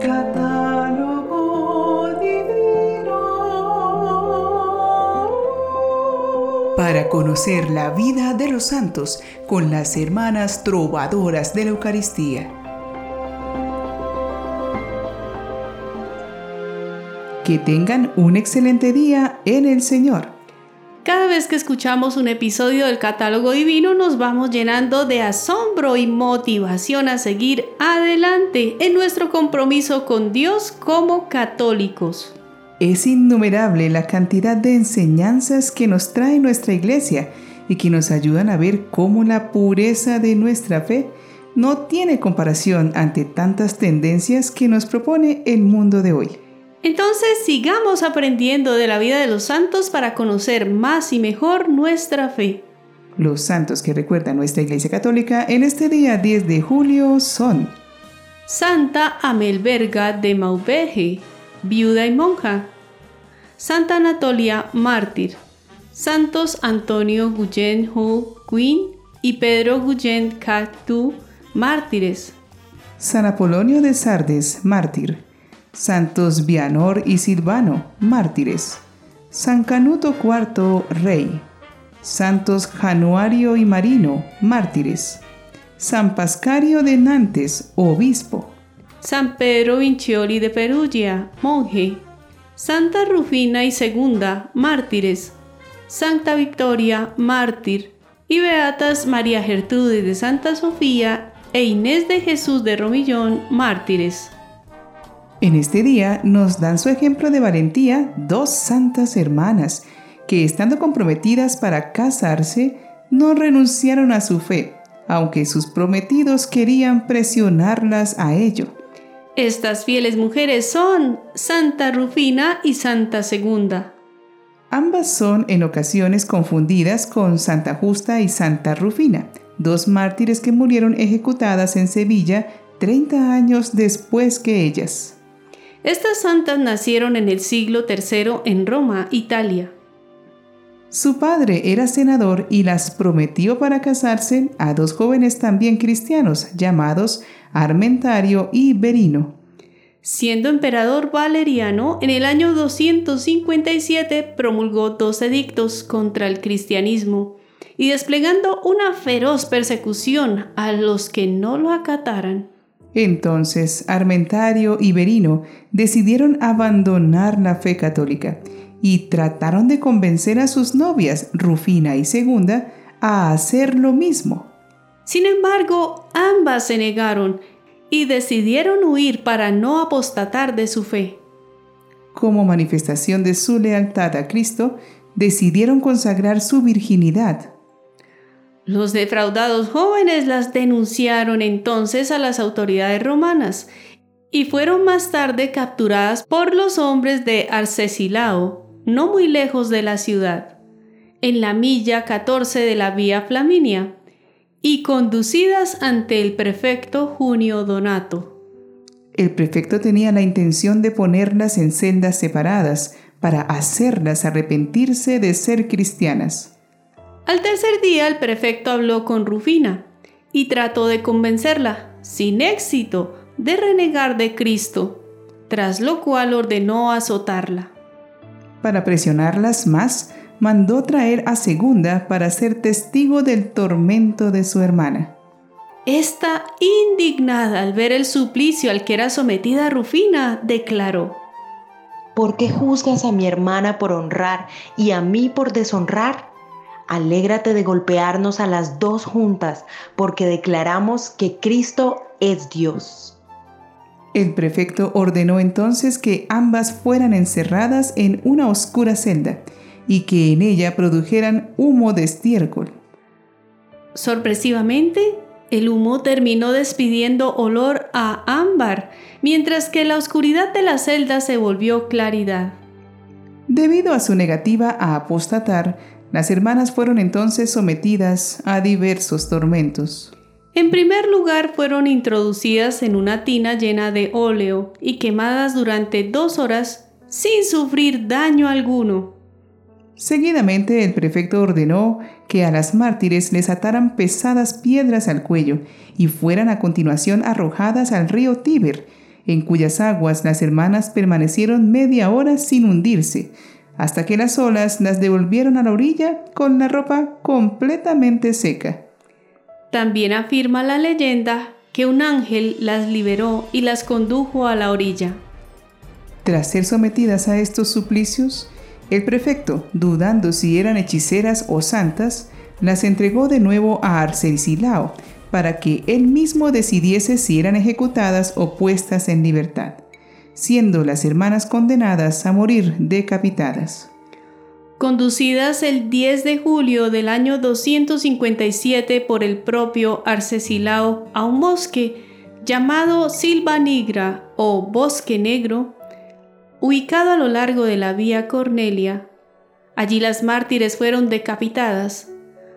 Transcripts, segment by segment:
Catálogo divino. Para conocer la vida de los santos con las hermanas trovadoras de la Eucaristía. Que tengan un excelente día en el Señor. Cada vez que escuchamos un episodio del catálogo divino nos vamos llenando de asombro y motivación a seguir adelante en nuestro compromiso con Dios como católicos. Es innumerable la cantidad de enseñanzas que nos trae nuestra iglesia y que nos ayudan a ver cómo la pureza de nuestra fe no tiene comparación ante tantas tendencias que nos propone el mundo de hoy. Entonces sigamos aprendiendo de la vida de los santos para conocer más y mejor nuestra fe. Los santos que recuerda nuestra Iglesia Católica en este día 10 de julio son Santa Amelberga de Maubeuge, viuda y monja. Santa Anatolia, mártir. Santos Antonio Guyen Ho Queen y Pedro Guyen Cactu, mártires. San Apolonio de Sardes, mártir. Santos Vianor y Silvano, mártires. San Canuto IV, rey. Santos Januario y Marino, mártires. San Pascario de Nantes, obispo. San Pedro Vincioli de Perugia, monje. Santa Rufina y Segunda, mártires. Santa Victoria, mártir. Y Beatas María Gertrude de Santa Sofía e Inés de Jesús de Romillón, mártires. En este día nos dan su ejemplo de valentía dos santas hermanas que estando comprometidas para casarse no renunciaron a su fe, aunque sus prometidos querían presionarlas a ello. Estas fieles mujeres son Santa Rufina y Santa Segunda. Ambas son en ocasiones confundidas con Santa Justa y Santa Rufina, dos mártires que murieron ejecutadas en Sevilla 30 años después que ellas. Estas santas nacieron en el siglo III en Roma, Italia. Su padre era senador y las prometió para casarse a dos jóvenes también cristianos llamados Armentario y Verino. Siendo emperador Valeriano, en el año 257 promulgó dos edictos contra el cristianismo y desplegando una feroz persecución a los que no lo acataran. Entonces Armentario y Verino decidieron abandonar la fe católica y trataron de convencer a sus novias, Rufina y Segunda, a hacer lo mismo. Sin embargo, ambas se negaron y decidieron huir para no apostatar de su fe. Como manifestación de su lealtad a Cristo, decidieron consagrar su virginidad los defraudados jóvenes las denunciaron entonces a las autoridades romanas y fueron más tarde capturadas por los hombres de Arcesilao, no muy lejos de la ciudad, en la milla 14 de la vía Flaminia, y conducidas ante el prefecto Junio Donato. El prefecto tenía la intención de ponerlas en celdas separadas para hacerlas arrepentirse de ser cristianas. Al tercer día el prefecto habló con Rufina y trató de convencerla, sin éxito, de renegar de Cristo, tras lo cual ordenó azotarla. Para presionarlas más, mandó traer a Segunda para ser testigo del tormento de su hermana. Esta, indignada al ver el suplicio al que era sometida Rufina, declaró, ¿Por qué juzgas a mi hermana por honrar y a mí por deshonrar? Alégrate de golpearnos a las dos juntas, porque declaramos que Cristo es Dios. El prefecto ordenó entonces que ambas fueran encerradas en una oscura celda y que en ella produjeran humo de estiércol. Sorpresivamente, el humo terminó despidiendo olor a ámbar, mientras que la oscuridad de la celda se volvió claridad. Debido a su negativa a apostatar, las hermanas fueron entonces sometidas a diversos tormentos. En primer lugar, fueron introducidas en una tina llena de óleo y quemadas durante dos horas sin sufrir daño alguno. Seguidamente el prefecto ordenó que a las mártires les ataran pesadas piedras al cuello y fueran a continuación arrojadas al río Tíber, en cuyas aguas las hermanas permanecieron media hora sin hundirse, hasta que las olas las devolvieron a la orilla con la ropa completamente seca. También afirma la leyenda que un ángel las liberó y las condujo a la orilla. Tras ser sometidas a estos suplicios, el prefecto, dudando si eran hechiceras o santas, las entregó de nuevo a Arcesilao para que él mismo decidiese si eran ejecutadas o puestas en libertad, siendo las hermanas condenadas a morir decapitadas. Conducidas el 10 de julio del año 257 por el propio Arcesilao a un bosque llamado Silva Nigra o Bosque Negro, ubicado a lo largo de la vía Cornelia. Allí las mártires fueron decapitadas,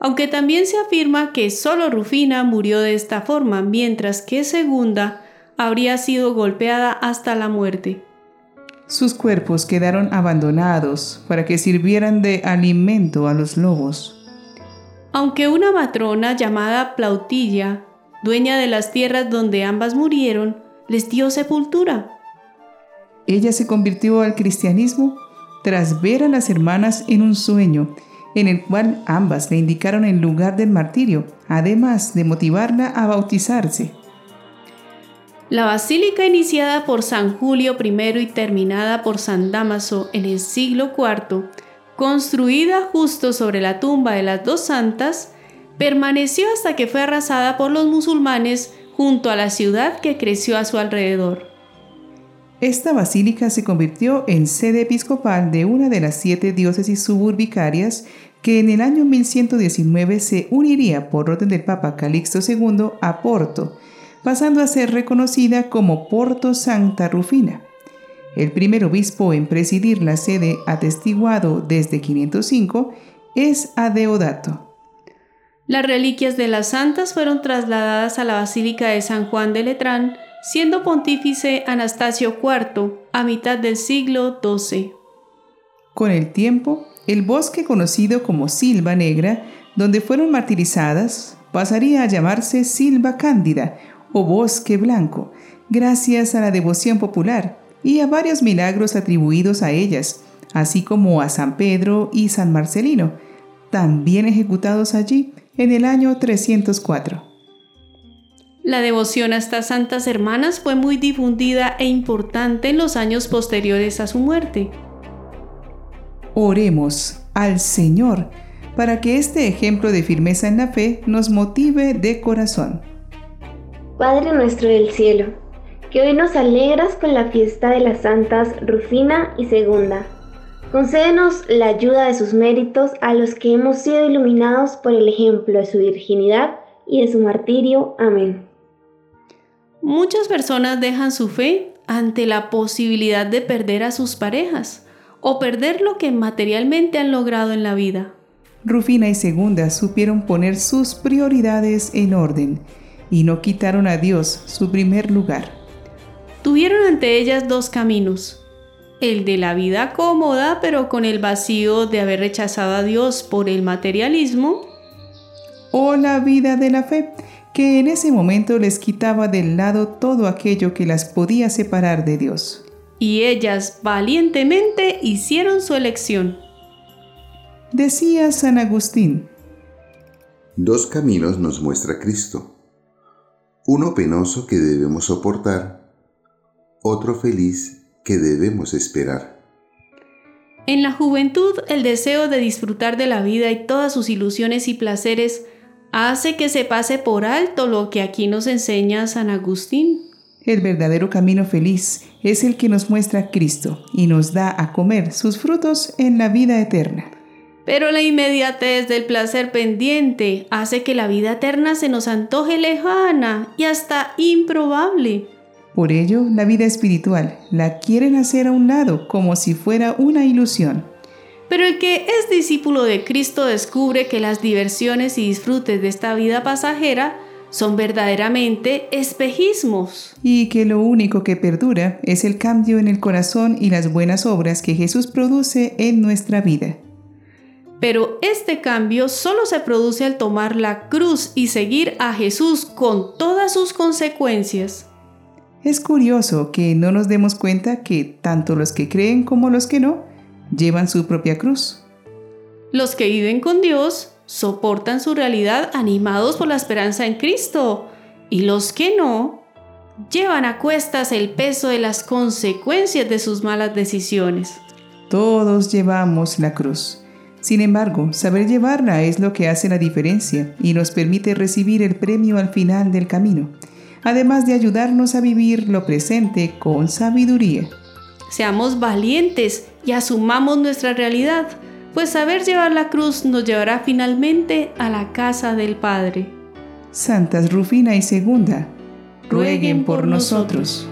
aunque también se afirma que solo Rufina murió de esta forma, mientras que Segunda habría sido golpeada hasta la muerte. Sus cuerpos quedaron abandonados para que sirvieran de alimento a los lobos. Aunque una matrona llamada Plautilla, dueña de las tierras donde ambas murieron, les dio sepultura. Ella se convirtió al cristianismo tras ver a las hermanas en un sueño, en el cual ambas le indicaron el lugar del martirio, además de motivarla a bautizarse. La basílica iniciada por San Julio I y terminada por San Damaso en el siglo IV, construida justo sobre la tumba de las dos santas, permaneció hasta que fue arrasada por los musulmanes junto a la ciudad que creció a su alrededor. Esta basílica se convirtió en sede episcopal de una de las siete diócesis suburbicarias que en el año 1119 se uniría por orden del Papa Calixto II a Porto, pasando a ser reconocida como Porto Santa Rufina. El primer obispo en presidir la sede atestiguado desde 505 es Adeodato. Las reliquias de las santas fueron trasladadas a la Basílica de San Juan de Letrán, siendo pontífice Anastasio IV a mitad del siglo XII. Con el tiempo, el bosque conocido como Silva Negra, donde fueron martirizadas, pasaría a llamarse Silva Cándida o Bosque Blanco, gracias a la devoción popular y a varios milagros atribuidos a ellas, así como a San Pedro y San Marcelino, también ejecutados allí en el año 304. La devoción a estas santas hermanas fue muy difundida e importante en los años posteriores a su muerte. Oremos al Señor para que este ejemplo de firmeza en la fe nos motive de corazón. Padre nuestro del cielo, que hoy nos alegras con la fiesta de las santas Rufina y Segunda. Concédenos la ayuda de sus méritos a los que hemos sido iluminados por el ejemplo de su virginidad y de su martirio. Amén. Muchas personas dejan su fe ante la posibilidad de perder a sus parejas o perder lo que materialmente han logrado en la vida. Rufina y Segunda supieron poner sus prioridades en orden y no quitaron a Dios su primer lugar. Tuvieron ante ellas dos caminos, el de la vida cómoda pero con el vacío de haber rechazado a Dios por el materialismo, o la vida de la fe que en ese momento les quitaba del lado todo aquello que las podía separar de Dios. Y ellas valientemente hicieron su elección. Decía San Agustín. Dos caminos nos muestra Cristo. Uno penoso que debemos soportar, otro feliz que debemos esperar. En la juventud, el deseo de disfrutar de la vida y todas sus ilusiones y placeres hace que se pase por alto lo que aquí nos enseña San Agustín. El verdadero camino feliz es el que nos muestra Cristo y nos da a comer sus frutos en la vida eterna. Pero la inmediatez del placer pendiente hace que la vida eterna se nos antoje lejana y hasta improbable. Por ello, la vida espiritual la quieren hacer a un lado como si fuera una ilusión. Pero el que es discípulo de Cristo descubre que las diversiones y disfrutes de esta vida pasajera son verdaderamente espejismos. Y que lo único que perdura es el cambio en el corazón y las buenas obras que Jesús produce en nuestra vida. Pero este cambio solo se produce al tomar la cruz y seguir a Jesús con todas sus consecuencias. Es curioso que no nos demos cuenta que tanto los que creen como los que no llevan su propia cruz. Los que viven con Dios soportan su realidad animados por la esperanza en Cristo y los que no llevan a cuestas el peso de las consecuencias de sus malas decisiones. Todos llevamos la cruz. Sin embargo, saber llevarla es lo que hace la diferencia y nos permite recibir el premio al final del camino, además de ayudarnos a vivir lo presente con sabiduría. Seamos valientes y asumamos nuestra realidad, pues saber llevar la cruz nos llevará finalmente a la casa del Padre. Santas Rufina y Segunda, rueguen por nosotros.